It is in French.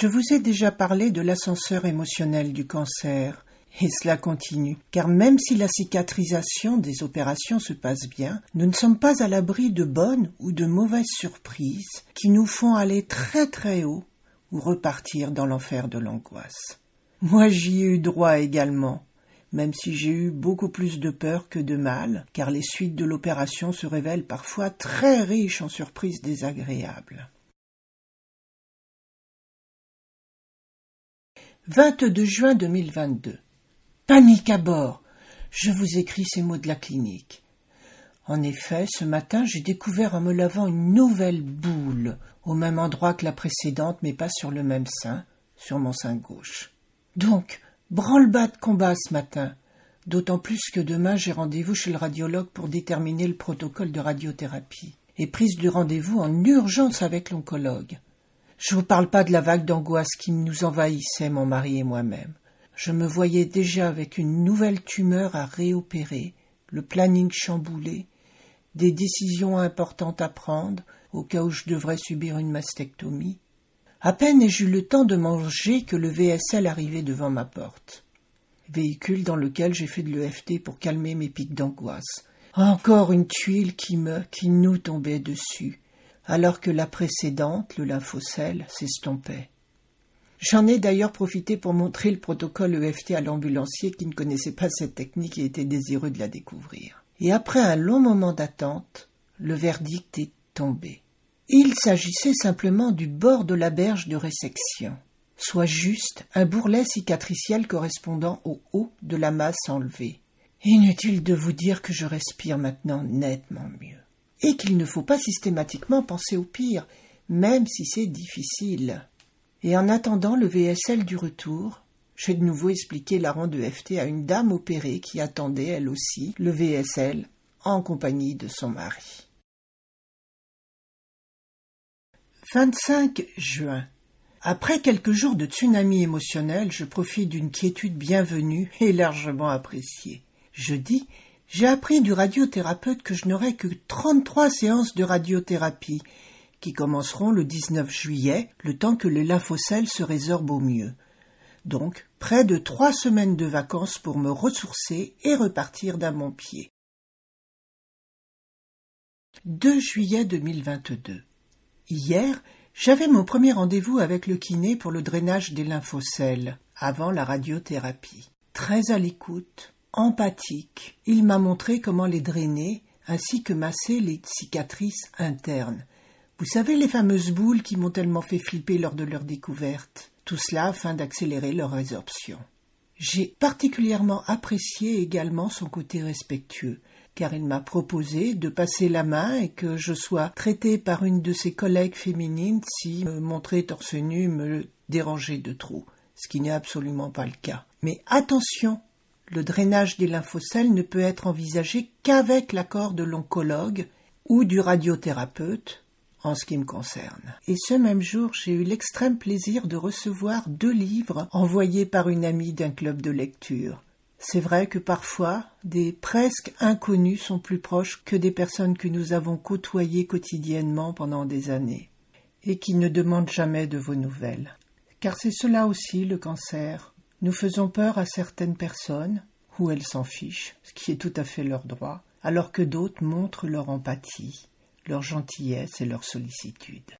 Je vous ai déjà parlé de l'ascenseur émotionnel du cancer, et cela continue, car même si la cicatrisation des opérations se passe bien, nous ne sommes pas à l'abri de bonnes ou de mauvaises surprises qui nous font aller très très haut ou repartir dans l'enfer de l'angoisse. Moi j'y ai eu droit également, même si j'ai eu beaucoup plus de peur que de mal, car les suites de l'opération se révèlent parfois très riches en surprises désagréables. 22 juin 2022. Panique à bord. Je vous écris ces mots de la clinique. En effet, ce matin, j'ai découvert en me lavant une nouvelle boule, au même endroit que la précédente, mais pas sur le même sein, sur mon sein gauche. Donc, branle-bas de combat ce matin. D'autant plus que demain j'ai rendez-vous chez le radiologue pour déterminer le protocole de radiothérapie et prise de rendez-vous en urgence avec l'oncologue. Je vous parle pas de la vague d'angoisse qui nous envahissait, mon mari et moi-même. Je me voyais déjà avec une nouvelle tumeur à réopérer, le planning chamboulé, des décisions importantes à prendre au cas où je devrais subir une mastectomie. À peine ai-je eu le temps de manger que le VSL arrivait devant ma porte. Véhicule dans lequel j'ai fait de l'EFT pour calmer mes pics d'angoisse. Encore une tuile qui me, qui nous tombait dessus alors que la précédente, le lymphocèle, s'estompait. J'en ai d'ailleurs profité pour montrer le protocole EFT à l'ambulancier qui ne connaissait pas cette technique et était désireux de la découvrir. Et après un long moment d'attente, le verdict est tombé. Il s'agissait simplement du bord de la berge de résection, soit juste un bourrelet cicatriciel correspondant au haut de la masse enlevée. Inutile de vous dire que je respire maintenant nettement mieux et qu'il ne faut pas systématiquement penser au pire, même si c'est difficile. Et en attendant le VSL du retour, j'ai de nouveau expliqué la de FT à une dame opérée qui attendait elle aussi le VSL en compagnie de son mari. 25 juin. Après quelques jours de tsunami émotionnel, je profite d'une quiétude bienvenue et largement appréciée. Jeudi, j'ai appris du radiothérapeute que je n'aurai que 33 séances de radiothérapie, qui commenceront le 19 juillet, le temps que les lymphocèles se résorbent au mieux. Donc, près de trois semaines de vacances pour me ressourcer et repartir d'un bon pied. 2 juillet 2022. Hier, j'avais mon premier rendez-vous avec le kiné pour le drainage des lymphocèles, avant la radiothérapie. Très à l'écoute, empathique, il m'a montré comment les drainer ainsi que masser les cicatrices internes. Vous savez les fameuses boules qui m'ont tellement fait flipper lors de leur découverte. Tout cela afin d'accélérer leur résorption. J'ai particulièrement apprécié également son côté respectueux, car il m'a proposé de passer la main et que je sois traité par une de ses collègues féminines si me montrer torse nu me dérangeait de trop, ce qui n'est absolument pas le cas. Mais attention, le drainage des lymphocèles ne peut être envisagé qu'avec l'accord de l'oncologue ou du radiothérapeute, en ce qui me concerne. Et ce même jour, j'ai eu l'extrême plaisir de recevoir deux livres envoyés par une amie d'un club de lecture. C'est vrai que parfois, des presque inconnus sont plus proches que des personnes que nous avons côtoyées quotidiennement pendant des années, et qui ne demandent jamais de vos nouvelles. Car c'est cela aussi le cancer, nous faisons peur à certaines personnes, ou elles s'en fichent, ce qui est tout à fait leur droit, alors que d'autres montrent leur empathie, leur gentillesse et leur sollicitude.